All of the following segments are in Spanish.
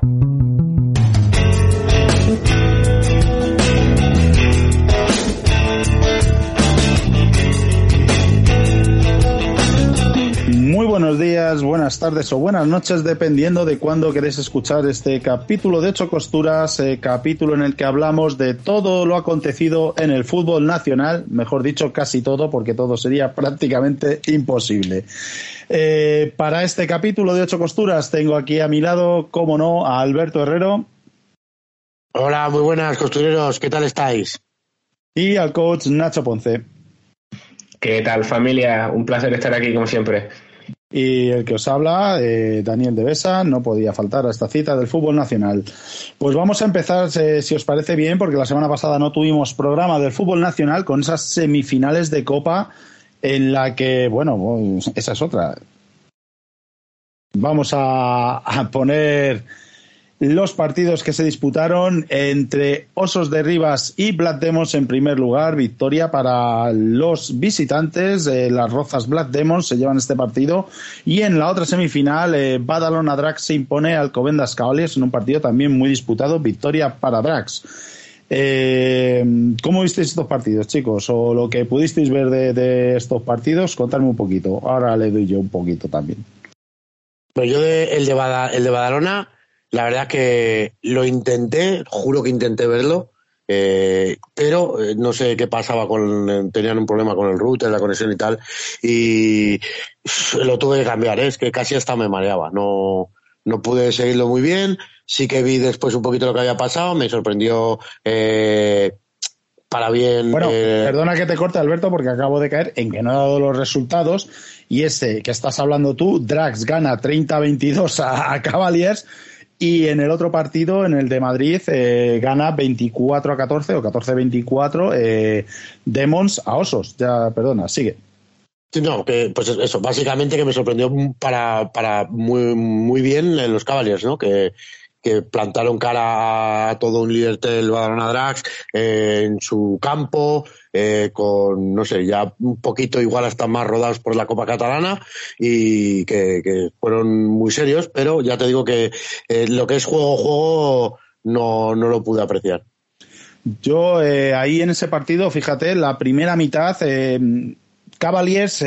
cbp.gov/careers. Muy buenos días, buenas tardes o buenas noches, dependiendo de cuándo queréis escuchar este capítulo de Ocho Costuras, eh, capítulo en el que hablamos de todo lo acontecido en el fútbol nacional, mejor dicho, casi todo, porque todo sería prácticamente imposible. Eh, para este capítulo de Ocho Costuras tengo aquí a mi lado, como no, a Alberto Herrero. Hola, muy buenas costureros, ¿qué tal estáis? Y al coach Nacho Ponce. ¿Qué tal familia? Un placer estar aquí como siempre. Y el que os habla, eh, Daniel de Besa, no podía faltar a esta cita del fútbol nacional. Pues vamos a empezar, eh, si os parece bien, porque la semana pasada no tuvimos programa del fútbol nacional con esas semifinales de Copa en la que, bueno, pues, esa es otra. Vamos a poner los partidos que se disputaron entre Osos de Rivas y Black Demons en primer lugar. Victoria para los visitantes. Eh, las Rozas Black Demons se llevan este partido. Y en la otra semifinal, eh, Badalona Drax se impone al Covendas Cavaliers en un partido también muy disputado. Victoria para Drax. Eh, ¿Cómo visteis estos partidos, chicos? O lo que pudisteis ver de, estos partidos, contadme un poquito. Ahora le doy yo un poquito también. Pues yo el de Badalona la verdad que lo intenté, juro que intenté verlo, eh, pero eh, no sé qué pasaba con, tenían un problema con el router, la conexión y tal, y lo tuve que cambiar, ¿eh? es que casi hasta me mareaba, no, no pude seguirlo muy bien, sí que vi después un poquito lo que había pasado, me sorprendió eh, para bien. Bueno, eh, perdona que te corte, Alberto, porque acabo de caer en que no he dado los resultados. Y ese que estás hablando tú, Drax gana 30-22 a, a Cavaliers. Y en el otro partido, en el de Madrid, eh, gana 24 a 14 o 14 a 24 eh, Demons a Osos. Ya, perdona, sigue. No, que, pues eso, básicamente que me sorprendió para, para muy, muy bien en los Cavaliers, ¿no? Que, que plantaron cara a todo un líder del Badalona Drax eh, en su campo, eh, con, no sé, ya un poquito igual hasta más rodados por la Copa Catalana y que, fueron muy serios, pero ya te digo que eh, lo que es juego-juego no, no lo pude apreciar. Yo ahí en ese partido, fíjate, la primera mitad, Cavaliers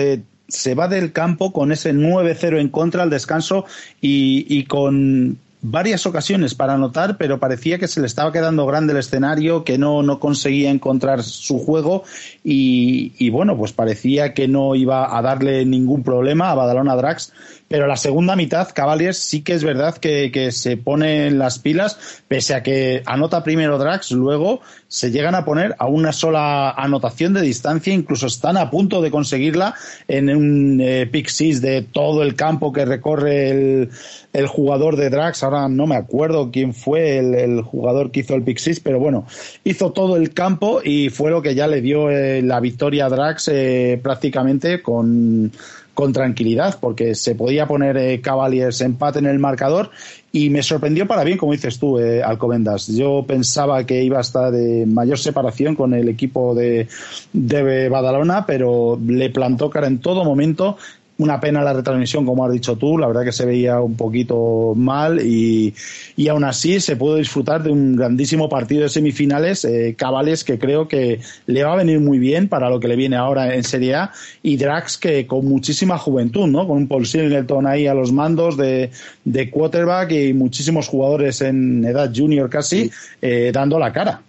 se va del campo con ese 9-0 en contra al descanso y con varias ocasiones para anotar, pero parecía que se le estaba quedando grande el escenario, que no, no conseguía encontrar su juego y, y, bueno, pues parecía que no iba a darle ningún problema a Badalona Drax. Pero la segunda mitad, Cavaliers sí que es verdad que, que se pone en las pilas, pese a que anota primero Drax, luego se llegan a poner a una sola anotación de distancia, incluso están a punto de conseguirla en un eh, pick six de todo el campo que recorre el, el jugador de Drax, ahora no me acuerdo quién fue el, el jugador que hizo el pick six, pero bueno, hizo todo el campo y fue lo que ya le dio eh, la victoria a Drax eh, prácticamente con con tranquilidad, porque se podía poner eh, Cavaliers empate en el marcador y me sorprendió para bien, como dices tú, eh, Alcobendas. Yo pensaba que iba a estar de mayor separación con el equipo de, de Badalona, pero le plantó cara en todo momento una pena la retransmisión, como has dicho tú, la verdad que se veía un poquito mal y, y aún así se pudo disfrutar de un grandísimo partido de semifinales, eh, Cabales que creo que le va a venir muy bien para lo que le viene ahora en Serie A y Drax que con muchísima juventud, ¿no? Con un Paul Singleton ahí a los mandos de, de quarterback y muchísimos jugadores en edad junior casi eh, dando la cara.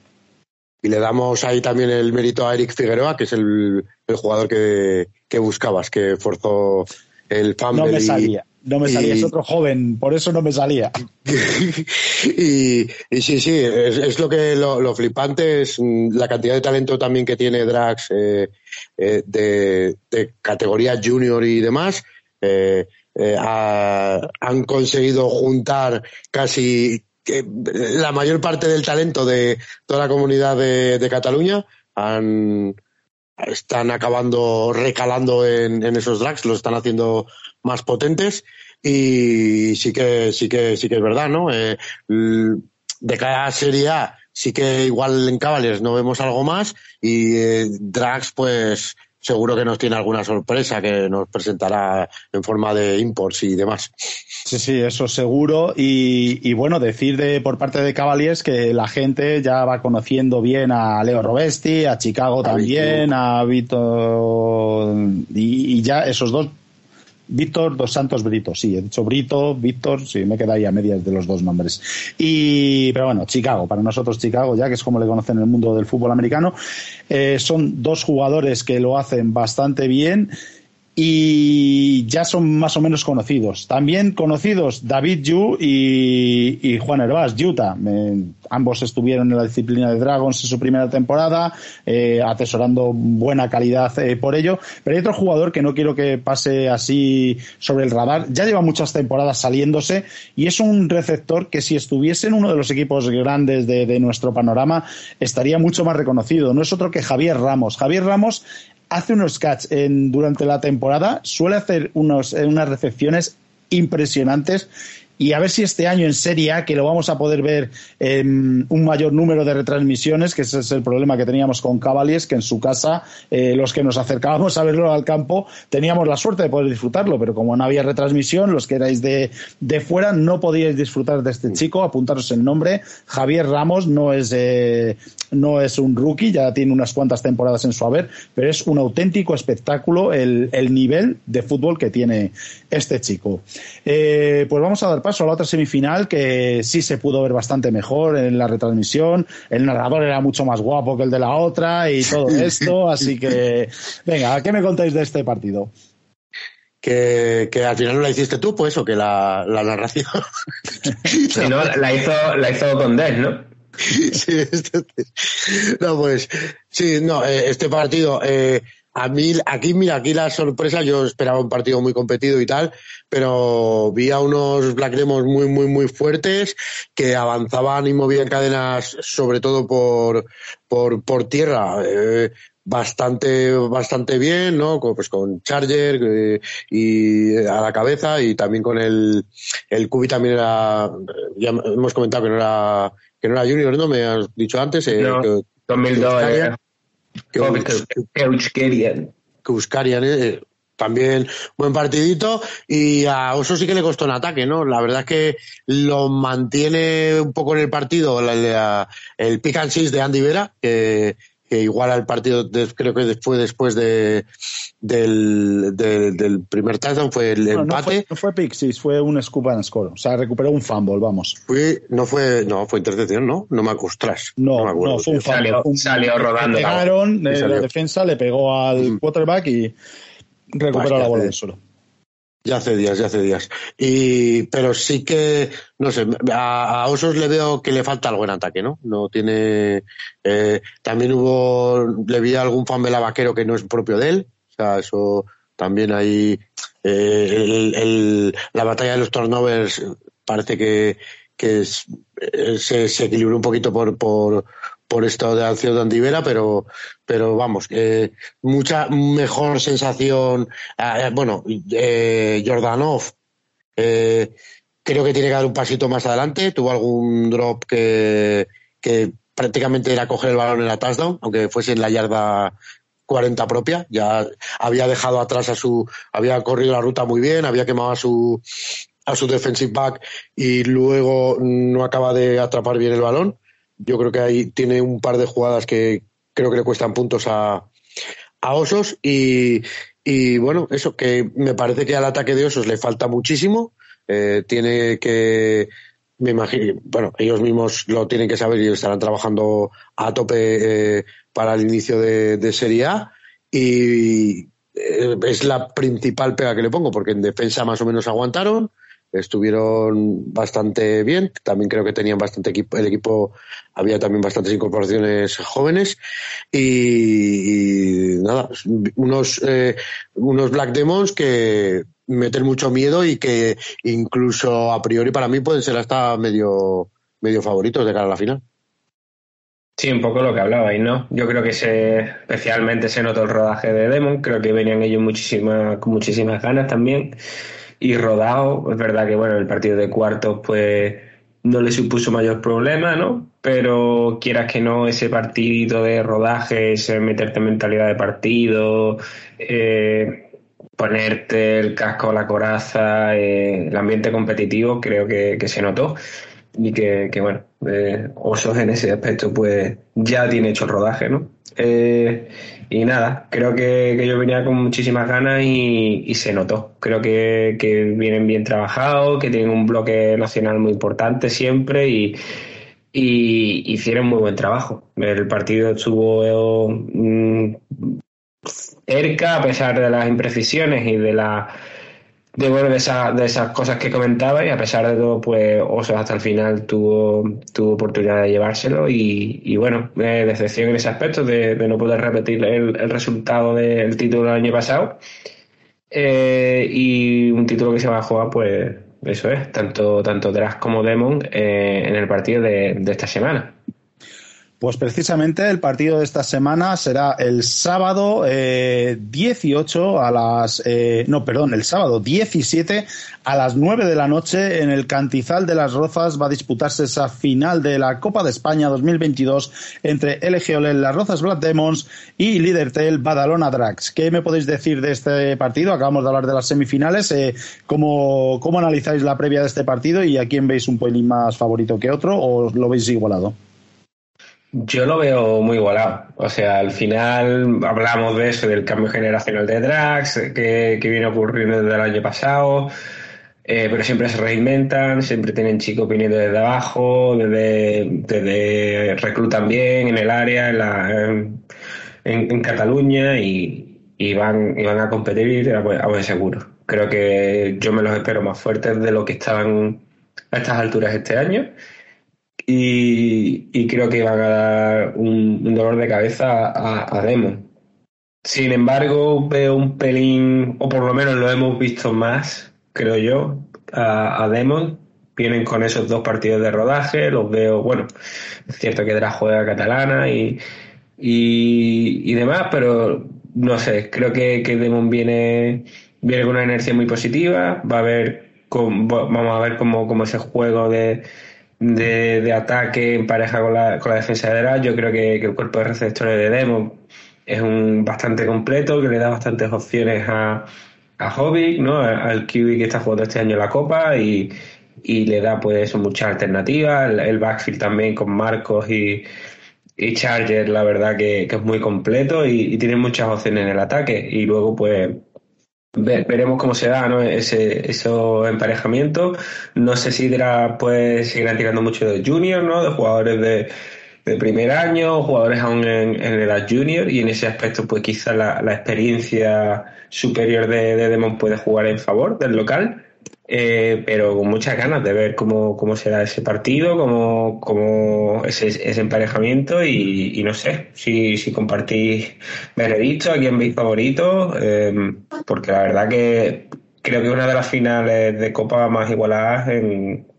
Y le damos ahí también el mérito a Eric Figueroa, que es el, el jugador que, que, buscabas, que forzó el fumble. No me salía, no me salía, y, es otro joven, por eso no me salía. y, y, sí, sí, es, es lo que lo, lo, flipante es la cantidad de talento también que tiene Drax eh, eh, de, de, categoría junior y demás. Eh, ha, han conseguido juntar casi que la mayor parte del talento de toda la comunidad de, Cataluña han, están acabando recalando en, esos drags, los están haciendo más potentes y sí que sí que sí que es verdad, ¿no? Eh, de cada Serie A sí que igual en Cavaliers no vemos algo más y eh, drags pues seguro que nos tiene alguna sorpresa que nos presentará en forma de imports y demás. Sí, sí, eso seguro. Y, bueno, decir de, por parte de Cavaliers que la gente ya va conociendo bien a Leo Robesti, a Chicago también, a Vito y, y ya esos dos Víctor dos Santos Brito, sí, he dicho Brito, Víctor, sí, me queda ahí a medias de los dos nombres. Y, pero bueno, Chicago, para nosotros Chicago, ya que es como le conocen en el mundo del fútbol americano, eh, son dos jugadores que lo hacen bastante bien y ya son más o menos conocidos. También conocidos David Yu y, Juan Herbás, Utah. ambos estuvieron en la disciplina de Dragons en su primera temporada, eh, atesorando buena calidad eh, por ello. Pero hay otro jugador que no quiero que pase así sobre el radar. Ya lleva muchas temporadas saliéndose y es un receptor que si estuviese en uno de los equipos grandes de, de nuestro panorama estaría mucho más reconocido. No es otro que Javier Ramos. Javier Ramos hace unos catch en, durante la temporada, suele hacer unos, eh, unas recepciones impresionantes. Y a ver si este año en Serie A, que lo vamos a poder ver en un mayor número de retransmisiones, que ese es el problema que teníamos con Cavaliers, que en su casa eh, los que nos acercábamos a verlo al campo teníamos la suerte de poder disfrutarlo, pero como no había retransmisión, los que erais de, de fuera no podíais disfrutar de este chico, apuntaros el nombre, Javier Ramos no es, eh, no es un rookie, ya tiene unas cuantas temporadas en su haber, pero es un auténtico espectáculo el, el nivel de fútbol que tiene este chico. Eh, pues vamos a dar paso a la otra semifinal que sí se pudo ver bastante mejor en la retransmisión. El narrador era mucho más guapo que el de la otra y todo esto. así que, venga, ¿qué me contáis de este partido? Que, al final no la hiciste tú, pues, o que la, narración. no, la hizo, la hizo ¿no? Sí, este, no, pues, sí, no, eh, este partido, eh, a mí, aquí, mira, aquí la sorpresa, yo esperaba un partido muy competido y tal, pero vi a unos Black Demons muy, muy, muy fuertes que avanzaban y movían cadenas, sobre todo por, por, por tierra. Eh, bastante bastante bien, ¿no? Pues con Charger eh, y a la cabeza y también con el el Cubi también era ya hemos comentado que no era que no era junior, ¿no? Me has dicho antes eh, no, 2002 que, buscarían eh, también buen partidito y a Oso sí que le costó un ataque, ¿no? La verdad es que lo mantiene un poco en el partido el pick and de Andy Vera, que, que iguala el partido, creo que después, después de, del, del primer touchdown fue el empate. No fue, pick six, fue un scoop and score. O sea, recuperó un fumble, vamos. Fue, no fue, no, fue intercepción, ¿no? No me acostras. No, no, fue un fumble. Salió, rodando. Le pegaron, eh, la defensa le pegó al quarterback y recuperó la bola del suelo. Ya hace días, ya hace días. Y, pero sí que, no sé, a, Osos le veo que le falta algo en ataque, ¿no? No tiene, eh, también hubo, le vi algún fumble a Vaquero que no es propio de él. O sea, eso también hay, eh, el, la batalla de los turnovers parece que, que eh, se, se equilibró un poquito por, por, por esto de Alcio de pero, pero vamos, mucha mejor sensación. Eh, bueno, eh, Jordanov eh, creo que tiene que dar un pasito más adelante. Tuvo algún drop que, que prácticamente era coger el balón en la touchdown, aunque fuese en la yarda 40 propia. Ya había dejado atrás a su, había corrido la ruta muy bien, había quemado a su, a su defensive back y luego no acaba de atrapar bien el balón. Yo creo que ahí tiene un par de jugadas que creo que le cuestan puntos a, a Osos y, y bueno, eso que me parece que al ataque de Osos le falta muchísimo. Eh, tiene que, me imagino, bueno, ellos mismos lo tienen que saber y estarán trabajando a tope eh, para el inicio de, de Serie A y eh, es la principal pega que le pongo porque en defensa más o menos aguantaron estuvieron bastante bien. También creo que tenían bastante equipo. El equipo había también bastantes incorporaciones jóvenes y, nada, unos eh, unos Black Demons que meten mucho miedo y que incluso a priori para mí pueden ser hasta medio medio favoritos de cara a la final. Sí, un poco lo que hablabais, ¿no? Yo creo que se, especialmente se notó el rodaje de Demon, creo que venían ellos muchísimas, con muchísimas ganas también y rodado. Es verdad que, bueno, el partido de cuartos, pues no le supuso mayor problema, ¿no? Pero quieras que no, ese partido de rodaje, ese meterte en mentalidad de partido, eh, ponerte el casco la coraza, eh, el ambiente competitivo, creo que, se notó y que, que bueno, eh, Osos en ese aspecto pues ya tiene hecho el rodaje, ¿no? Eh, y nada, creo que, yo venía con muchísimas ganas y, se notó. Creo que, que, vienen bien trabajados, que tienen un bloque nacional muy importante siempre y, y hicieron muy buen trabajo. El partido estuvo mm, cerca a pesar de las imprecisiones y de la de bueno de, esa, de esas cosas que comentaba y a pesar de todo pues Osos hasta el final tuvo tuvo oportunidad de llevárselo y, y bueno decepción en ese aspecto de, de no poder repetir el, el, resultado del título del año pasado. Eh, y un título que se va a jugar pues eso es tanto tanto Drax como Demon eh, en el partido de, de esta semana pues precisamente el partido de esta semana será el sábado eh, 18 a las. Eh, no, perdón, el sábado 17 a las 9 de la noche en el Cantizal de las Rozas va a disputarse esa final de la Copa de España 2022 entre LG Olel Las Rozas Black Demons y Lidertel Badalona Drax. ¿Qué me podéis decir de este partido? Acabamos de hablar de las semifinales. Eh, ¿cómo, ¿Cómo analizáis la previa de este partido y a quién veis un pelín más favorito que otro o lo veis igualado? Yo lo veo muy igualado. O sea, al final hablamos de eso, del cambio generacional de Drax, que, que viene ocurriendo desde el año pasado, eh, pero siempre se reinventan, siempre tienen chicos viniendo desde abajo, desde, desde reclutan bien en el área, en, la, en, en Cataluña y, y, van, y van a competir a buen, a buen seguro. Creo que yo me los espero más fuertes de lo que estaban a estas alturas este año y, creo que van a dar un, dolor de cabeza a, a. Sin embargo, veo un pelín, o por lo menos lo hemos visto más, creo yo, a, a Demon. Vienen con esos dos partidos de rodaje, los veo, bueno, es cierto que Dra juega catalana y, y, demás, pero no sé, creo que, que Demon viene, viene con una energía muy positiva, va a ver, vamos a ver cómo, cómo ese juego de de, ataque en pareja con la, con la defensa. Yo creo que, el cuerpo de receptores de Demo es un bastante completo, que le da bastantes opciones a, a Hobbit, ¿no? al QB que está jugando este año la Copa y, y le da pues muchas alternativas. El, el, backfield también con Marcos y, y Charger, la verdad que, que es muy completo y, y, tiene muchas opciones en el ataque. Y luego pues veremos cómo se da ¿no? ese esos emparejamientos. No sé si Dra pues seguirán tirando mucho de junior, ¿no? De jugadores de, primer año, jugadores aún en, en, edad junior, y en ese aspecto, pues quizá la, la experiencia superior de, de, Demon puede jugar en favor del local. Eh, pero con muchas ganas de ver cómo, cómo será ese partido, cómo, cómo ese, emparejamiento y, no sé si, si compartís veredicto, a quién veis favorito, eh, porque la verdad que creo que es una de las finales de Copa más igualadas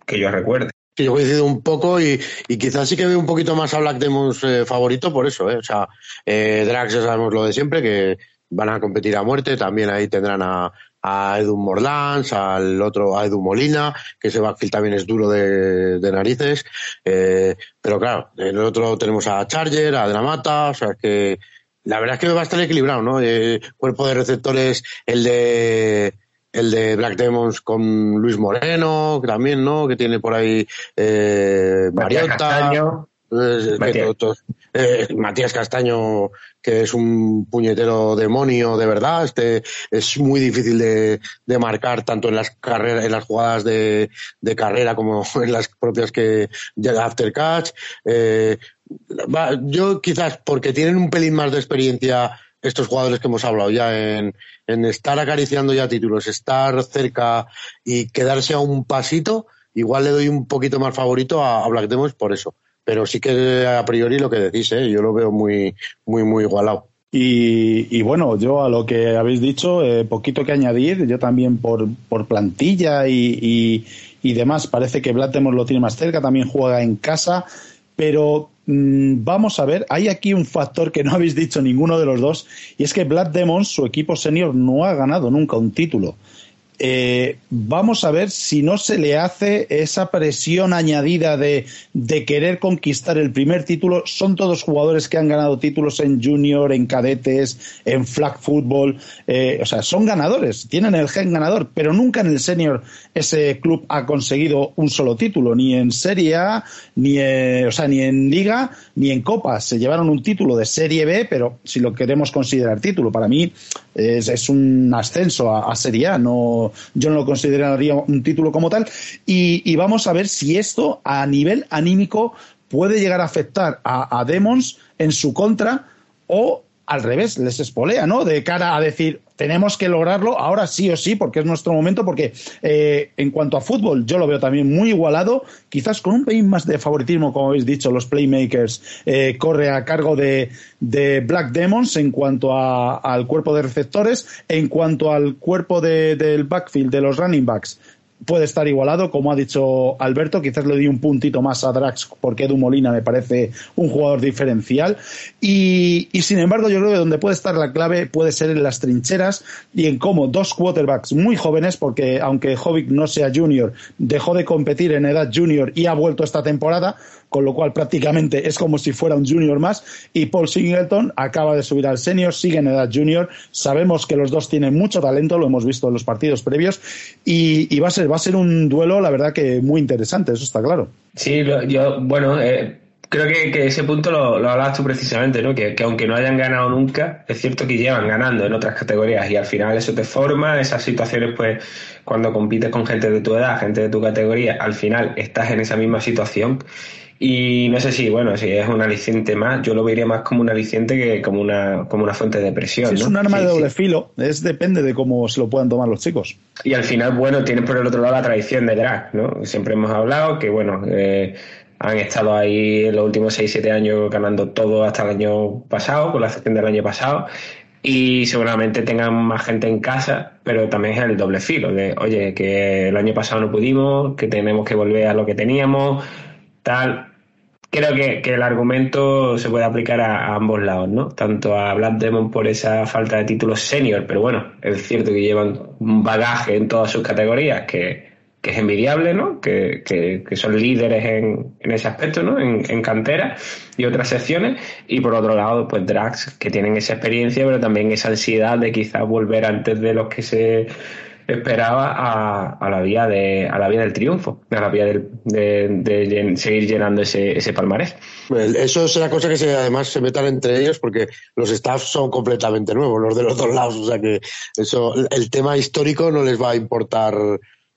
que yo recuerde. Sí, yo coincido un poco y, y, quizás sí que veo un poquito más a Black Demons eh, favorito por eso, ¿eh? O sea, eh, Drax ya sabemos lo de siempre, que van a competir a muerte, también ahí tendrán a, a Edu Morlans, al otro, a Edu Molina, que ese backfield también es duro de, de narices. Eh, pero claro, en el otro tenemos a Charger, a Dramata, o sea que la verdad es que va a estar equilibrado, ¿no? Eh, cuerpo de receptores, el de el de Black Demons con Luis Moreno, que también, ¿no? Que tiene por ahí eh, Mariota. Eh, Matías. Eh, Matías Castaño que es un puñetero demonio de verdad. Este es muy difícil de, de marcar tanto en las carreras, en las jugadas de, de, carrera como en las propias que llega after catch. Eh, yo quizás porque tienen un pelín más de experiencia estos jugadores que hemos hablado ya en, en estar acariciando ya títulos, estar cerca y quedarse a un pasito, igual le doy un poquito más favorito a, a Black Demons por eso pero sí que a priori lo que decís, ¿eh? yo lo veo muy, muy, muy igualado. Y, bueno, yo a lo que habéis dicho, eh, poquito que añadir, yo también por, por plantilla y, y, demás, parece que Black Demons lo tiene más cerca, también juega en casa, pero mm, vamos a ver, hay aquí un factor que no habéis dicho ninguno de los dos, y es que Black Demons, su equipo senior, no ha ganado nunca un título. Eh, vamos a ver si no se le hace esa presión añadida de, querer conquistar el primer título. Son todos jugadores que han ganado títulos en junior, en cadetes, en flag football. Eh, o sea, son ganadores, tienen el gen ganador, pero nunca en el senior ese club ha conseguido un solo título, ni en Serie A, ni en, o sea, ni en Liga, ni en Copa. Se llevaron un título de Serie B, pero si lo queremos considerar título, para mí es, un ascenso a Serie A, no yo no lo consideraría un título como tal. Y, vamos a ver si esto a nivel anímico puede llegar a afectar a, Demons en su contra o al revés, les espolea, ¿no? De cara a decir, tenemos que lograrlo ahora sí o sí, porque es nuestro momento, porque eh, en cuanto a fútbol, yo lo veo también muy igualado, quizás con un pelín más de favoritismo, como habéis dicho, los playmakers, eh, corre a cargo de, Black Demons en cuanto al cuerpo de receptores, en cuanto al cuerpo del backfield, de los running backs puede estar igualado, como ha dicho Alberto, quizás le di un puntito más a Drax porque Edu Molina me parece un jugador diferencial. Y, sin embargo yo creo que donde puede estar la clave puede ser en las trincheras y en cómo dos quarterbacks muy jóvenes, porque aunque Jovic no sea junior, dejó de competir en edad junior y ha vuelto esta temporada, con lo cual prácticamente es como si fuera un junior más. Y Paul Singleton acaba de subir al senior, sigue en edad junior. Sabemos que los dos tienen mucho talento, lo hemos visto en los partidos previos, y, va a ser va a ser un duelo, la verdad que muy interesante, eso está claro. Sí, yo, bueno, eh, creo que, ese punto lo, lo, hablabas tú precisamente, ¿no? Que, que, aunque no hayan ganado nunca, es cierto que llevan ganando en otras categorías y al final eso te forma, esas situaciones, pues, cuando compites con gente de tu edad, gente de tu categoría, al final estás en esa misma situación y no sé si, bueno, si es un aliciente más, yo lo vería más como un aliciente que como una, como una fuente de presión. Es un arma de doble filo, es depende de cómo se lo puedan tomar los chicos. Y al final, bueno, tienes por el otro lado la tradición de drag, ¿no? Siempre hemos hablado que, bueno, eh, han estado ahí en los últimos 6-7 años ganando todo hasta el año pasado, con la excepción del año pasado, y seguramente tengan más gente en casa, pero también es el doble filo de, oye, que el año pasado no pudimos, que tenemos que volver a lo que teníamos tal. Creo que, el argumento se puede aplicar a, ambos lados, ¿no? Tanto a Black Demon por esa falta de títulos senior, pero bueno, es cierto que llevan un bagaje en todas sus categorías que, es envidiable, ¿no? Que, son líderes en, ese aspecto, ¿no? En, en, cantera y otras secciones. Y por otro lado, pues Drax, que tienen esa experiencia, pero también esa ansiedad de quizás volver antes de los que se esperaba a, la vía de a la vía del triunfo, a la vía de, seguir llenando ese, ese palmarés. Pues eso es una cosa que se, además se metan entre ellos porque los staffs son completamente nuevos, los de los dos lados, o sea que eso el tema histórico no les va a importar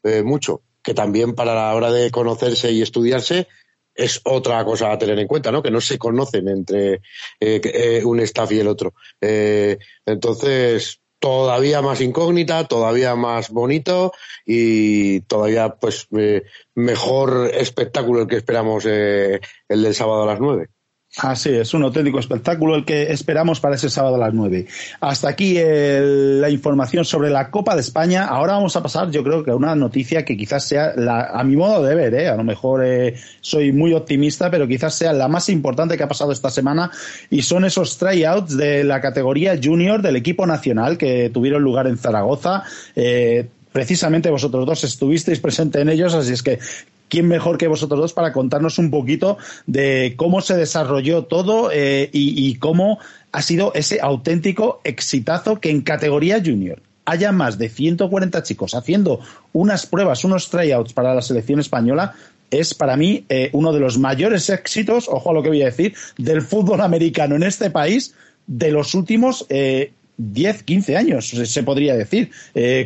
eh, mucho, que también para la hora de conocerse y estudiarse es otra cosa a tener en cuenta, ¿no? Que no se conocen entre eh, eh, un staff y el otro. entonces, todavía más incógnita, todavía más bonito y todavía pues eh, mejor espectáculo el que esperamos eh, el del sábado a las nueve. Así es, un auténtico espectáculo el que esperamos para ese sábado a las 9. Hasta aquí la información sobre la Copa de España. Ahora vamos a pasar, yo creo que a una noticia que quizás sea, la, a mi modo de ver, ¿eh? a lo mejor eh, soy muy optimista, pero quizás sea la más importante que ha pasado esta semana y son esos tryouts de la categoría junior del equipo nacional que tuvieron lugar en Zaragoza. Eh, precisamente vosotros dos estuvisteis presentes en ellos, así es que ¿quién mejor que vosotros dos para contarnos un poquito de cómo se desarrolló todo eh, y, cómo ha sido ese auténtico exitazo que en categoría junior haya más de 140 chicos haciendo unas pruebas, unos tryouts para la selección española, es para mí eh, uno de los mayores éxitos, ojo a lo que voy a decir, del fútbol americano en este país de los últimos 10, eh, 15 años, se podría decir.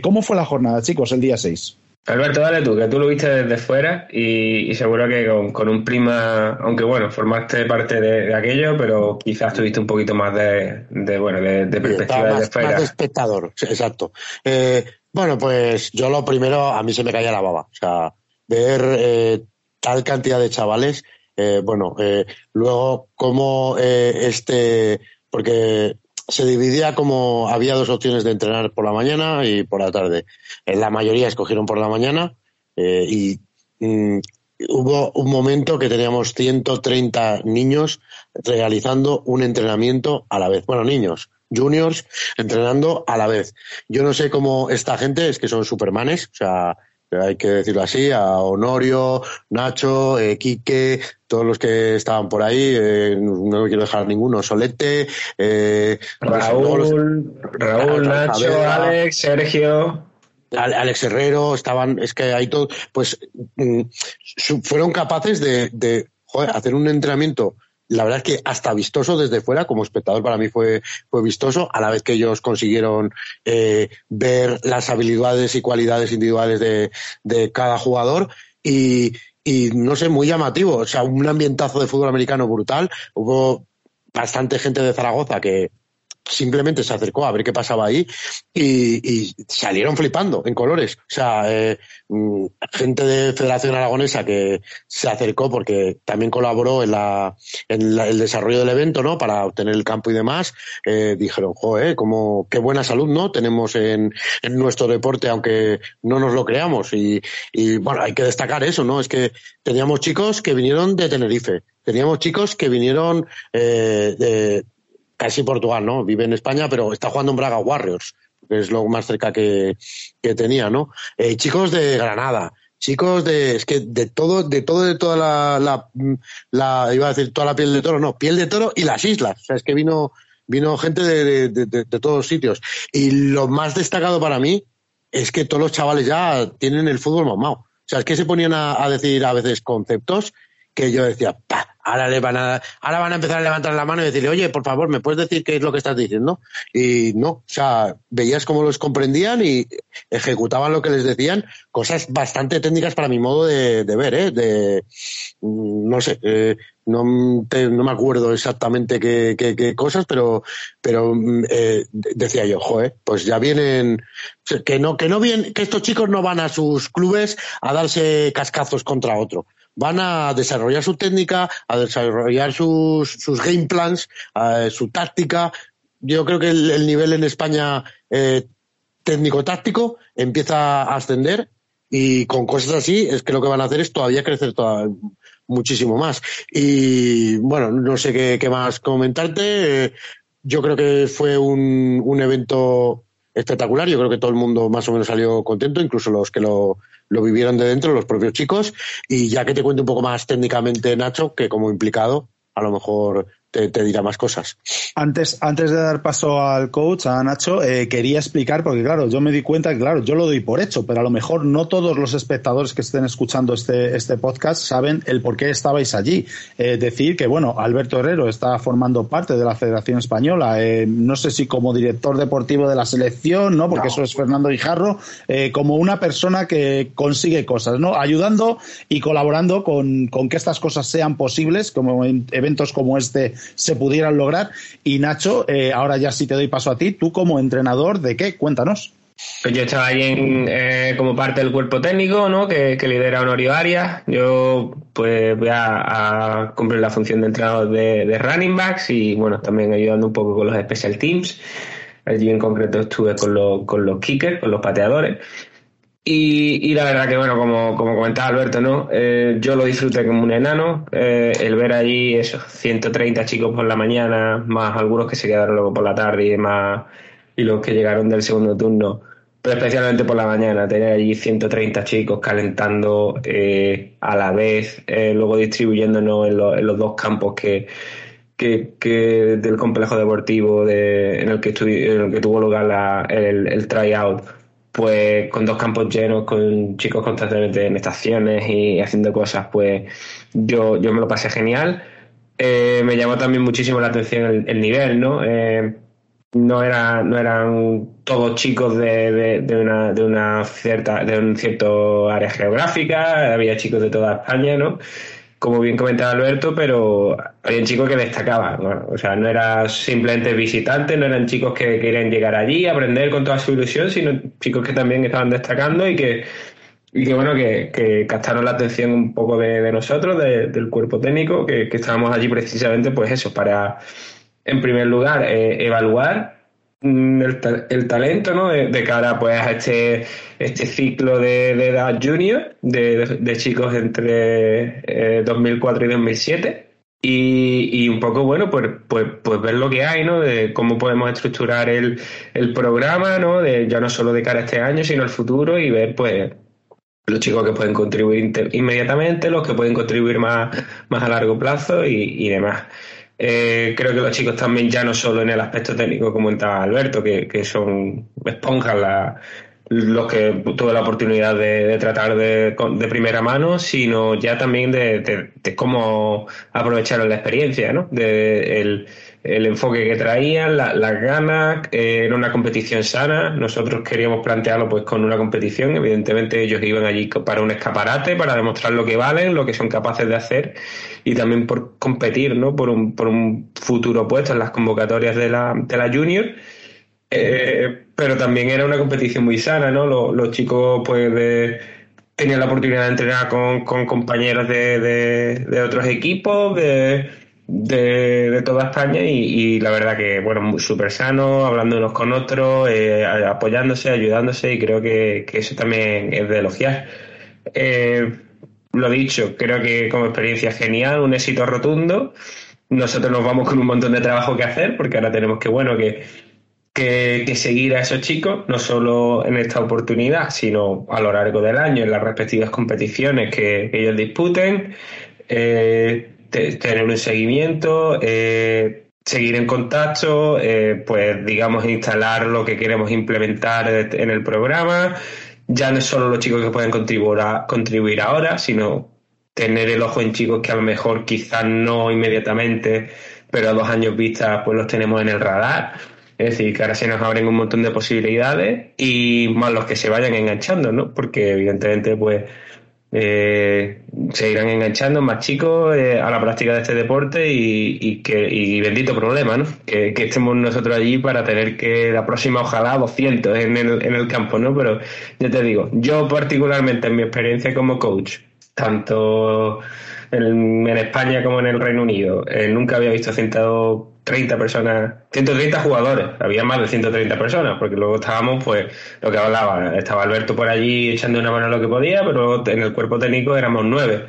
¿Cómo fue la jornada, chicos, el día 6? Alberto, dale tú, que tú lo viste desde fuera y, seguro que con, un prima, aunque bueno, formaste parte de, aquello, pero quizás tuviste un poquito más de, bueno, de, perspectiva desde fuera. Más de espectador, exacto. Eh, bueno, pues yo lo primero, a mí se me caía la baba. O sea, ver eh, tal cantidad de chavales, eh, bueno, luego cómo este, porque se dividía como había dos opciones de entrenar por la mañana y por la tarde. La mayoría escogieron por la mañana eh, y mm, hubo un momento que teníamos 130 niños realizando un entrenamiento a la vez. Bueno, niños, juniors, entrenando a la vez. Yo no sé cómo esta gente, es que son supermanes, o sea, hay que decirlo así, a Honorio, Nacho, eh, Quique, todos los que estaban por ahí, eh, no quiero dejar ninguno, Solete, eh, Raúl, Raúl, Nacho, Alex, Sergio. Alex Herrero, estaban, es que hay todo, pues mm, fueron capaces de, de hacer un entrenamiento la verdad es que hasta vistoso desde fuera, como espectador para mí fue, fue vistoso, a la vez que ellos consiguieron eh, ver las habilidades y cualidades individuales de, de cada jugador y, y, no sé, muy llamativo. O sea, un ambientazo de fútbol americano brutal. Hubo bastante gente de Zaragoza que, simplemente se acercó a ver qué pasaba ahí y, salieron flipando en colores. O sea, eh, mm, gente de Federación Aragonesa que se acercó porque también colaboró en, la, en el desarrollo del evento, ¿no? Para obtener el campo y demás, eh, dijeron, joder, como qué buena salud, ¿no? Tenemos en, en, nuestro deporte, aunque no nos lo creamos. Y, y bueno, hay que destacar eso, ¿no? Es que teníamos chicos que vinieron de Tenerife, teníamos chicos que vinieron eh, de, casi Portugal, ¿no? Vive en España, pero está jugando en Braga Warriors, que es lo más cerca que, tenía, ¿no? Eh, chicos de Granada, chicos de, es que de todo, de todo, de toda la, la, iba a decir toda la piel de toro, no, piel de toro y las islas, o sea, es que vino, vino gente de, de, de todos sitios. Y lo más destacado para mí es que todos los chavales ya tienen el fútbol mamado. O sea, es que se ponían a, a decir a veces conceptos que yo decía, ¡pah! Ahora, le van a, ahora van a empezar a levantar la mano y decirle, oye, por favor, ¿me puedes decir qué es lo que estás diciendo? Y no, o sea, veías cómo los comprendían y ejecutaban lo que les decían, cosas bastante técnicas para mi modo de, ver, ¿eh? De, mm, no sé, eh, no, me acuerdo exactamente qué, qué, cosas, pero, pero mm, eh, decía yo, joder, pues ya vienen, que no, que no vienen, que estos chicos no van a sus clubes a darse cascazos contra otro van a desarrollar su técnica, a desarrollar sus, sus game plans, su táctica. Yo creo que el, nivel en España eh, técnico-táctico empieza a ascender y con cosas así es que lo que van a hacer es todavía crecer muchísimo más. Y bueno, no sé qué, más comentarte. yo creo que fue un, un evento espectacular. Yo creo que todo el mundo más o menos salió contento, incluso los que lo, lo vivieron de dentro, los propios chicos. Y ya que te cuente un poco más técnicamente, Nacho, que como implicado, a lo mejor te, dirá más cosas. Antes, antes de dar paso al coach, a Nacho, eh, quería explicar, porque claro, yo me di cuenta que, claro, yo lo doy por hecho, pero a lo mejor no todos los espectadores que estén escuchando este, este podcast saben el por qué estabais allí. Eh, decir que, bueno, Alberto Herrero está formando parte de la Federación Española, eh, no sé si como director deportivo de la selección, ¿no? Porque eso es Fernando Guijarro, como una persona que consigue cosas, ¿no? Ayudando y colaborando con, con que estas cosas sean posibles, como en eventos como este se pudieran lograr. Y Nacho, eh, ahora ya sí te doy paso a ti, tú como entrenador, ¿de qué? Cuéntanos. Pues yo estaba ahí eh, como parte del cuerpo técnico, ¿no? Que, lidera Honorio Arias. Yo, pues, voy a, cumplir la función de entrenador de, running backs y, bueno, también ayudando un poco con los special teams. Allí en concreto estuve con, los, con los kickers, con los pateadores. Y, la verdad que, bueno, como, como comentaba Alberto, ¿no? Eh, yo lo disfruté como un enano. Eh, el ver allí esos 130 chicos por la mañana, más algunos que se quedaron luego por la tarde y demás, y los que llegaron del segundo turno, pero especialmente por la mañana, tener allí 130 chicos calentando eh, a la vez, luego distribuyéndonos en, en, los dos campos que, que, que del complejo deportivo de, en, el que en el que tuvo lugar el, el tryout pues con dos campos llenos, con chicos constantemente en estaciones y haciendo cosas, pues yo, yo me lo pasé genial. Eh, me llamó también muchísimo la atención el, nivel, ¿no? Eh, no, era, no eran todos chicos de, de, una, de una cierta, de un cierto área geográfica, había chicos de toda España, ¿no? Como bien comentaba Alberto, pero había chicos que destacaban. o sea, no eran simplemente visitantes, no eran chicos que querían llegar allí, aprender con toda su ilusión, sino chicos que también estaban destacando y que, y que bueno, que, que captaron la atención un poco de, nosotros, del cuerpo técnico, que, estábamos allí precisamente, pues eso, para en primer lugar, eh, evaluar mm, el, talento ¿no? de, cara pues, a este, este ciclo de, edad junior de, chicos entre 2004 y 2007 y, y, un poco, bueno, pues, pues, pues ver lo que hay, ¿no? De cómo podemos estructurar el, el programa, ¿no? De, ya no solo de cara a este año, sino al futuro y ver, pues, los chicos que pueden contribuir inmediatamente, los que pueden contribuir más, más a largo plazo y, y demás. Eh, creo que los chicos también, ya no solo en el aspecto técnico, como comentaba Alberto, que, que son esponjas la, los que tuve la oportunidad de, tratar de, de, primera mano, sino ya también de, cómo aprovechar la experiencia, ¿no? De el, enfoque que traían, las ganas, eh, era una competición sana. Nosotros queríamos plantearlo pues con una competición. Evidentemente ellos iban allí para un escaparate, para demostrar lo que valen, lo que son capaces de hacer y también por competir, ¿no? Por un, por un futuro puesto en las convocatorias de la, de la Junior eh, pero también era una competición muy sana, ¿no? Los, chicos, pues, tenían la oportunidad de entrenar con, compañeros de, otros equipos, de, de, toda España y, la verdad que, bueno, súper sano, hablando unos con otros, eh, apoyándose, ayudándose y creo que, eso también es de elogiar. Eh, lo dicho, creo que como experiencia genial, un éxito rotundo. Nosotros nos vamos con un montón de trabajo que hacer porque ahora tenemos que, bueno, que que, seguir a esos chicos, no solo en esta oportunidad, sino a lo largo del año, en las respectivas competiciones que, ellos disputen, eh, tener un seguimiento, eh, seguir en contacto, eh, pues digamos instalar lo que queremos implementar en el programa. Ya no solo los chicos que pueden contribuir ahora, sino tener el ojo en chicos que a lo mejor quizás no inmediatamente, pero a dos años vista pues los tenemos en el radar es decir, que ahora se nos abren un montón de posibilidades y más los que se vayan enganchando, ¿no? Porque evidentemente, pues, eh, se irán enganchando más chicos eh, a la práctica de este deporte y, que y bendito problema, ¿no? Que, estemos nosotros allí para tener que la próxima ojalá 200 en el, en el campo, ¿no? Pero ya te digo, yo particularmente en mi experiencia como coach, tanto en, España como en el Reino Unido, eh, nunca había visto sentado 130 personas, 130 jugadores, había más de 130 personas, porque luego estábamos, pues, lo que hablaba, estaba Alberto por allí echando una mano lo que podía, pero en el cuerpo técnico éramos nueve.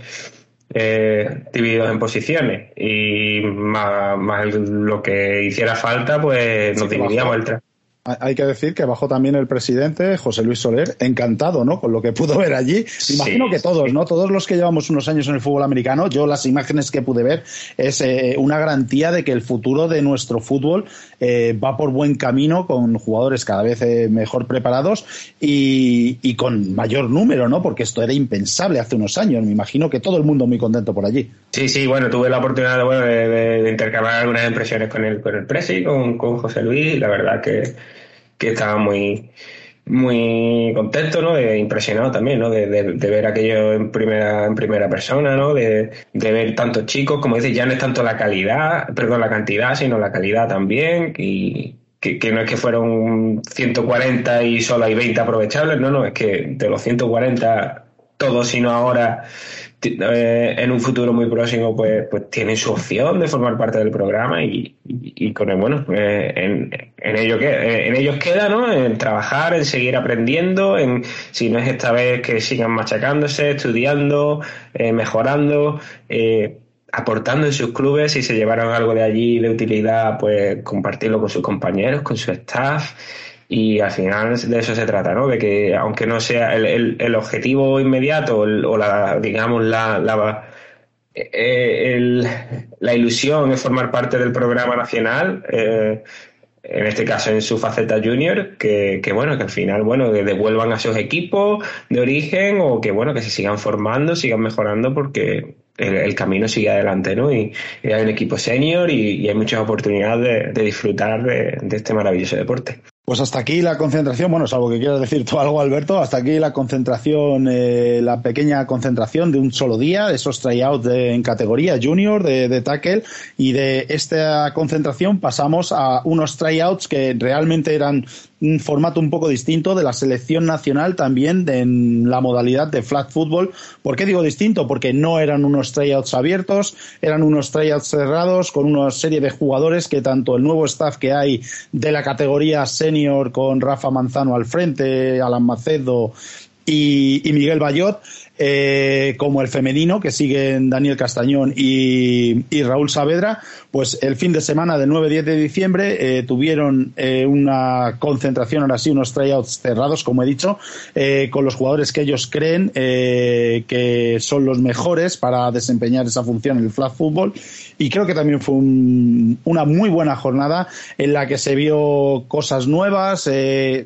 Eh, divididos en posiciones y más, lo que hiciera falta pues nos dividíamos el, hay que decir que bajó también el presidente, José Luis Soler, encantado, ¿no? Con lo que pudo ver allí. imagino que todos, ¿no? Todos los que llevamos unos años en el fútbol americano, yo las imágenes que pude ver es eh, una garantía de que el futuro de nuestro fútbol eh, va por buen camino con jugadores cada vez eh, mejor preparados y, con mayor número, ¿no? Porque esto era impensable hace unos años. Me imagino que todo el mundo muy contento por allí. Sí, sí, bueno, tuve la oportunidad de, intercambiar algunas impresiones con el, con el Presi, con, con José Luis, la verdad que que estaba muy muy contento, ¿no? impresionado también, ¿no? De, ver aquello en primera, en primera persona, ¿no? De, ver tantos chicos, como dices, ya no es tanto la calidad, perdón, la cantidad, sino la calidad también, y que, que no es que fueron 140 y solo hay 20 aprovechables, no, no, es que de los 140 todos, sino ahora eh, en un futuro muy próximo pues, pues tienen su opción de formar parte del programa y, con el, bueno, eh, en, en, ello que, eh, en ellos queda, ¿no? En trabajar, en seguir aprendiendo, en si no es esta vez que sigan machacándose, estudiando, mejorando, aportando en sus clubes, si se llevaron algo de allí de utilidad, pues compartirlo con sus compañeros, con su staff y al final de eso se trata, ¿no? De que aunque no sea el, el, objetivo inmediato o la, digamos, la, la, eh, la ilusión es formar parte del programa nacional, eh, en este caso en su faceta junior, que, que, bueno, que al final, bueno, que devuelvan a sus equipos de origen o que bueno, que se sigan formando, sigan mejorando porque el, camino sigue adelante, ¿no? Y, hay un equipo senior y, hay muchas oportunidades de, disfrutar de, este maravilloso deporte. Pues hasta aquí la concentración, bueno, salvo que quieras decir tú algo, Alberto, hasta aquí la concentración, eh, la pequeña concentración de un solo día, esos tryouts en categoría junior de, de, tackle, y de esta concentración pasamos a unos tryouts que realmente eran un formato un poco distinto de la selección nacional también en la modalidad de flag football. ¿Por qué digo distinto? Porque no eran unos tryouts abiertos, eran unos tryouts cerrados con una serie de jugadores que tanto el nuevo staff que hay de la categoría senior con Rafa Manzano al frente, Alan Macedo y, y Miguel Bayot, eh, como el femenino, que siguen Daniel Castañón y, Raúl Saavedra, pues el fin de semana del 9-10 de diciembre eh, tuvieron eh, una concentración, ahora sí, unos tryouts cerrados, como he dicho, con los jugadores que ellos creen que son los mejores para desempeñar esa función en el flag football. Y creo que también fue una muy buena jornada en la que se vio cosas nuevas,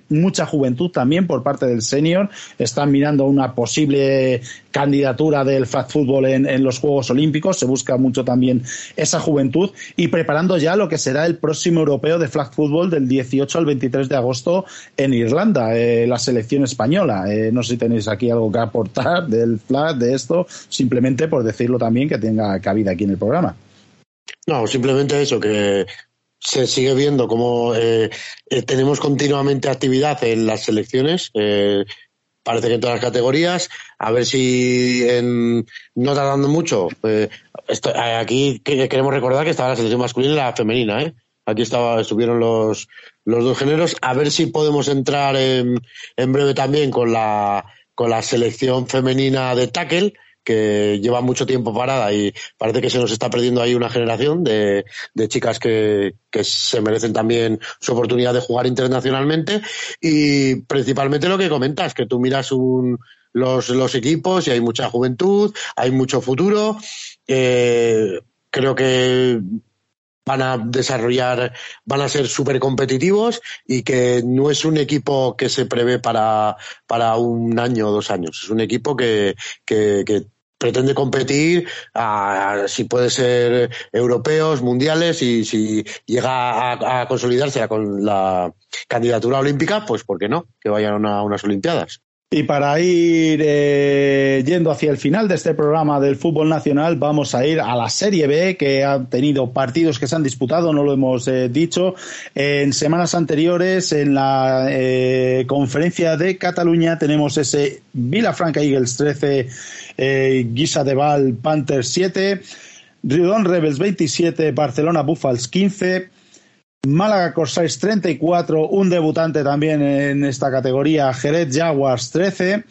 mucha juventud también por parte del senior. Están mirando una posible candidatura del flag football en, los Juegos Olímpicos, se busca mucho también esa juventud y preparando ya lo que será el próximo europeo de flag football del 18 al 23 de agosto en Irlanda, eh, la selección española. Eh, no sé si tenéis aquí algo que aportar del flag, de esto, simplemente por decirlo también que tenga cabida aquí en el programa. No, simplemente eso, que se sigue viendo como eh, tenemos continuamente actividad en las selecciones parece que en todas las categorías, a ver si en, no tardando mucho. Eh, aquí queremos recordar que estaba la selección masculina y la femenina, ¿eh? Aquí estaba, estuvieron los, los dos géneros. A ver si podemos entrar en, en breve también con la, con la selección femenina de tackle que lleva mucho tiempo parada y parece que se nos está perdiendo ahí una generación de, de chicas que, que, se merecen también su oportunidad de jugar internacionalmente y principalmente lo que comentas, que tú miras un, los, los equipos y hay mucha juventud, hay mucho futuro. Eh, creo que van a desarrollar, van a ser súper competitivos y que no es un equipo que se prevé para, para un año o dos años. Es un equipo que, que, que pretende competir a, si puede ser europeos, mundiales y si llega a, consolidarse con la candidatura olímpica, pues ¿por qué no? Que vayan a unas Olimpiadas. Y para ir eh, yendo hacia el final de este programa del fútbol nacional, vamos a ir a la Serie B, que ha tenido partidos que se han disputado, no lo hemos eh, dicho, en semanas anteriores. En la eh, conferencia de Cataluña tenemos ese Vilafranca Eagles 13, Guisa de Val Panthers 7, Riudon Rebels 27, Barcelona Buffals 15. Málaga Corsairs 34, un debutante también en esta categoría, Jerez Jaguars 13.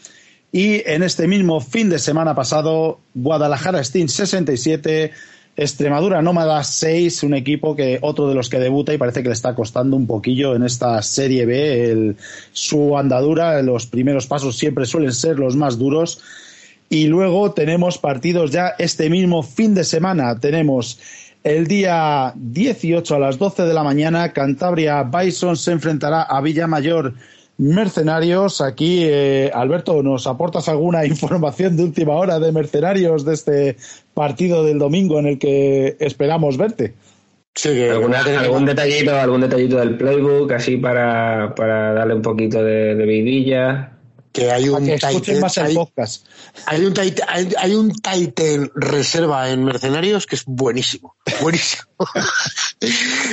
Y en este mismo fin de semana pasado, Guadalajara Steam 67, Extremadura Nómada 6, un equipo que otro de los que debuta y parece que le está costando un poquillo en esta Serie B. su andadura, los primeros pasos siempre suelen ser los más duros. Y luego tenemos partidos ya este mismo fin de semana. Tenemos el día 18 a las 12 de la mañana, Cantabria Bison se enfrentará a Villamayor Mercenarios. Aquí, eh, Alberto, ¿nos aportas alguna información de última hora de Mercenarios de este partido del domingo en el que esperamos verte? Sí, algún detallito, algún detallito del playbook, así para, darle un poquito de, de que hay un Titan, hay, un hay, un Titan reserva en Mercenarios que es buenísimo, buenísimo.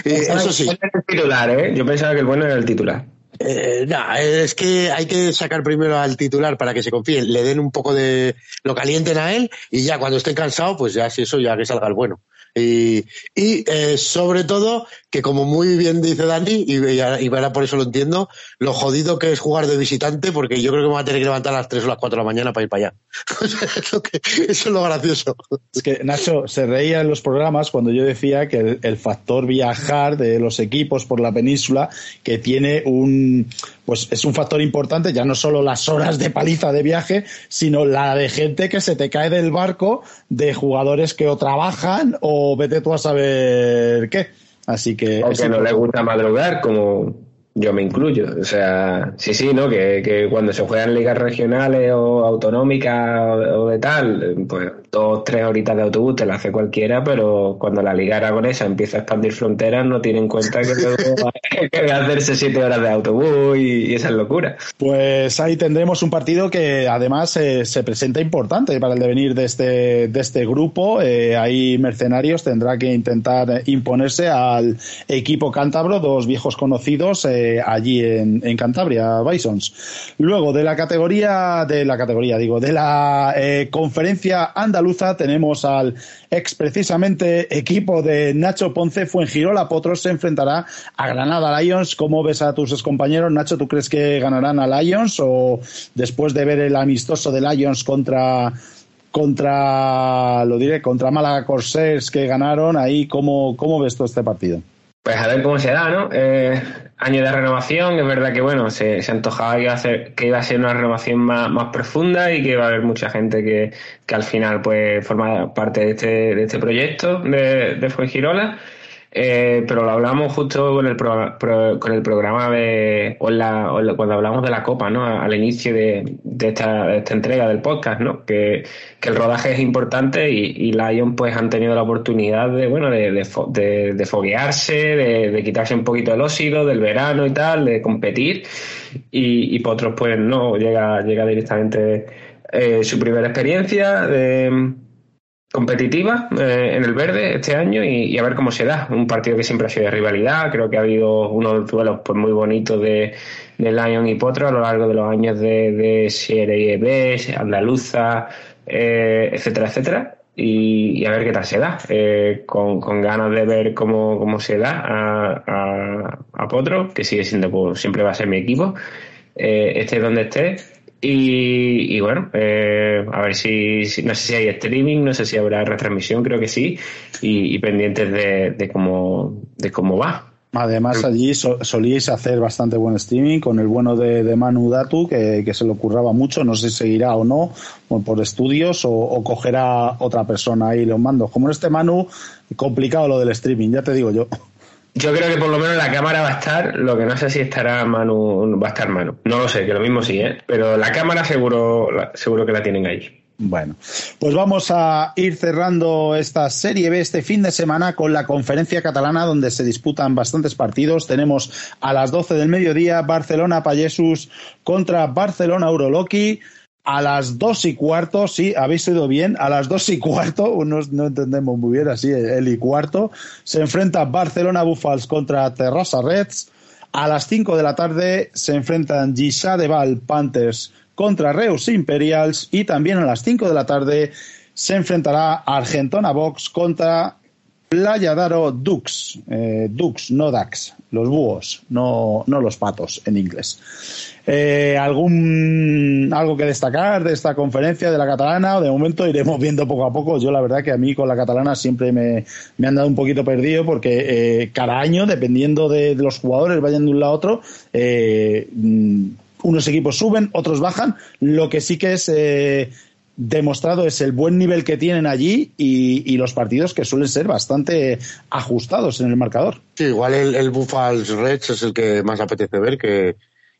Eh, eso sí. El titular, ¿eh? Yo pensaba que el bueno era el titular. Eh, no, es que hay que sacar primero al titular para que se confíe, le den un poco de lo calienten a él y ya cuando estén cansados, pues ya si eso ya que salga el bueno. Y, y eh, sobre todo, que como muy bien dice Dani, y, y, por eso lo entiendo, lo jodido que es jugar de visitante, porque yo creo que me voy a tener que levantar a las 3 o las 4 de la mañana para ir para allá. eso, es lo gracioso. Es que Nacho se reía en los programas cuando yo decía que el factor viajar de los equipos por la península, que tiene un, pues es un factor importante, ya no solo las horas de paliza de viaje, sino la de gente que se te cae del barco, de jugadores que o trabajan o vete tú a saber qué. Así que. O que no le gusta madrugar, como yo me incluyo. O sea, sí, sí, ¿no? Que, que cuando se juegan ligas regionales o autonómicas o, de tal, pues dos, tres horitas de autobús te la hace cualquiera, pero cuando la liga aragonesa empieza a expandir fronteras, no tiene en cuenta que hacerse siete horas de autobús y, esa es locura. Pues ahí tendremos un partido que además eh, se presenta importante para el devenir de este, de este grupo. Eh, ahí Mercenarios tendrá que intentar imponerse al equipo cántabro, dos viejos conocidos. Eh, allí en, Cantabria, Bisons. Luego, de la categoría, de la categoría, digo, de la eh, conferencia andaluza, tenemos al ex precisamente equipo de Nacho Ponce, Fuengirola Potros, se enfrentará a Granada Lions. ¿Cómo ves a tus compañeros? Nacho, ¿tú crees que ganarán a Lions o después de ver el amistoso de Lions contra contra, lo diré, contra Málaga Corsairs que ganaron, ahí, ¿cómo, cómo ves todo este partido? Pues a ver cómo se da, ¿no? Eh, año de renovación, es verdad que, bueno, se, se antojaba que iba, a ser, que iba a ser una renovación más, más profunda y que iba a haber mucha gente que, que al final, pues, forma parte de este, de este proyecto de, de Fuengirola. Eh, pero lo hablamos justo con el, con el programa de, o, la, cuando hablamos de la Copa, ¿no? Al inicio de, esta, esta, entrega del podcast, ¿no? Que, que, el rodaje es importante y, y Lion pues han tenido la oportunidad de, bueno, de, de, de foguearse, de, quitarse un poquito el óxido del verano y tal, de competir y, y Potros pues no, llega, llega directamente eh, su primera experiencia de competitiva eh, en el verde este año y, a ver cómo se da. Un partido que siempre ha sido de rivalidad, creo que ha habido unos duelos pues, muy bonitos de, de Lion y Potro a lo largo de los años de, de Serie B, Andaluza, eh, etcétera, etcétera. Y, a ver qué tal se da, eh, con, con, ganas de ver cómo, cómo se da a, a, a Potro, que sigue siendo, pues, siempre va a ser mi equipo, eh, esté donde esté, y, bueno, eh, a ver si, no sé si hay streaming, no sé si habrá retransmisión, creo que sí, y, pendientes de, de, cómo, de cómo va. Además, allí solíais hacer bastante buen streaming con el bueno de, de Manu Datu, que, que, se lo curraba mucho. No sé si seguirá o no por estudios o, o cogerá otra persona ahí los mandos. Como en este Manu, complicado lo del streaming, ya te digo yo. Yo creo que por lo menos la cámara va a estar, lo que no sé si estará Manu, va a estar Manu. No lo sé, que lo mismo sí, ¿eh? Pero la cámara seguro, seguro que la tienen ahí. Bueno, pues vamos a ir cerrando esta Serie B este fin de semana con la conferencia catalana donde se disputan bastantes partidos. Tenemos a las 12 del mediodía Barcelona Payesus contra Barcelona Euroloki a las dos y cuarto, sí, habéis oído bien, a las dos y cuarto, unos no entendemos muy bien así, el y cuarto, se enfrenta Barcelona Buffals contra Terrassa Reds. A las cinco de la tarde se enfrentan Gisa de Val Panthers contra Reus Imperials y también a las cinco de la tarde se enfrentará Argentona Box contra Playa Daro Dux, eh, Dux, no Dax, los búhos, no, no los patos en inglés. Eh, ¿Algún algo que destacar de esta conferencia de la catalana? De momento iremos viendo poco a poco. Yo la verdad que a mí con la catalana siempre me, me han dado un poquito perdido porque eh, cada año, dependiendo de, de, los jugadores, vayan de un lado a otro, eh, unos equipos suben, otros bajan. Lo que sí que es eh, demostrado es el buen nivel que tienen allí y, los partidos que suelen ser bastante ajustados en el marcador. Sí, igual el, el Buffalo Reds es el que más apetece ver, que,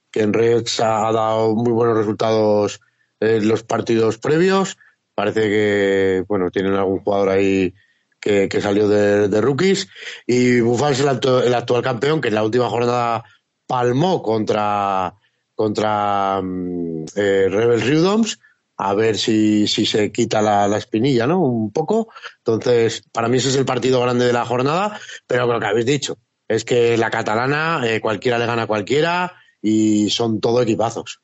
que en Reds ha dado muy buenos resultados en los partidos previos. Parece que, bueno, tienen algún jugador ahí que, que salió de, rookies. Y Buffalo es el, el, actual campeón, que en la última jornada palmó contra, contra eh, Rebel Riudoms a ver si, si se quita la, la, espinilla, ¿no? Un poco. Entonces, para mí ese es el partido grande de la jornada, pero lo que habéis dicho es que la catalana, eh, cualquiera le gana a cualquiera y son todo equipazos.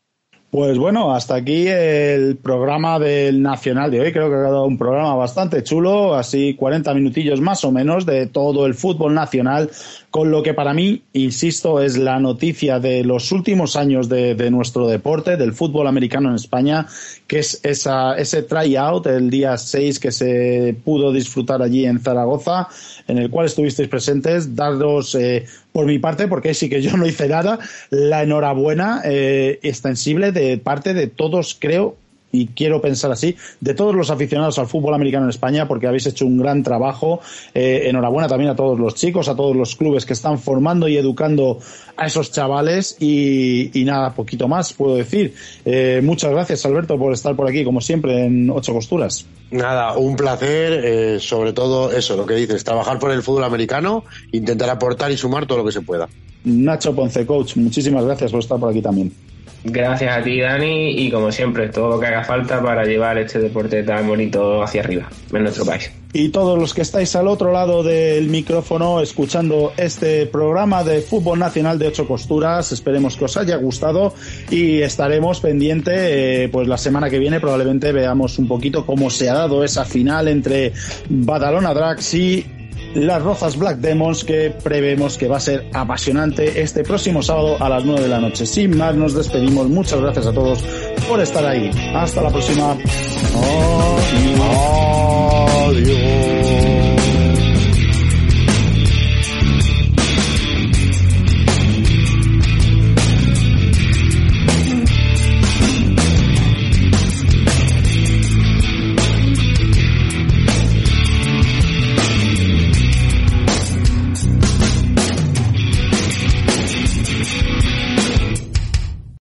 Pues bueno, hasta aquí el programa del Nacional de hoy. Creo que ha quedado un programa bastante chulo, así 40 minutillos más o menos de todo el fútbol nacional, con lo que para mí, insisto, es la noticia de los últimos años de, nuestro deporte, del fútbol americano en España, que es esa, ese tryout el día 6 que se pudo disfrutar allí en Zaragoza, en el cual estuvisteis presentes. Daros eh, por mi parte, porque sí que yo no hice nada, la enhorabuena eh, extensible de parte de todos, creo, y quiero pensar así, de todos los aficionados al fútbol americano en España, porque habéis hecho un gran trabajo. Eh, enhorabuena también a todos los chicos, a todos los clubes que están formando y educando a esos chavales. Y, y nada, poquito más puedo decir. Eh, muchas gracias, Alberto, por estar por aquí, como siempre, en Ocho Costuras. Nada, un placer, eh, sobre todo eso, lo que dices, trabajar por el fútbol americano, intentar aportar y sumar todo lo que se pueda. Nacho Ponce, coach, muchísimas gracias por estar por aquí también. Gracias a ti, Dani, y como siempre, todo lo que haga falta para llevar este deporte tan bonito hacia arriba en nuestro país. Y todos los que estáis al otro lado del micrófono escuchando este programa de Fútbol Nacional de Ocho Costuras, esperemos que os haya gustado y estaremos pendiente, eh, pues la semana que viene probablemente veamos un poquito cómo se ha dado esa final entre Badalona Drax y las Rozas Black Demons que prevemos que va a ser apasionante este próximo sábado a las 9 de la noche. Sin más, nos despedimos. Muchas gracias a todos por estar ahí. Hasta la próxima. Adiós.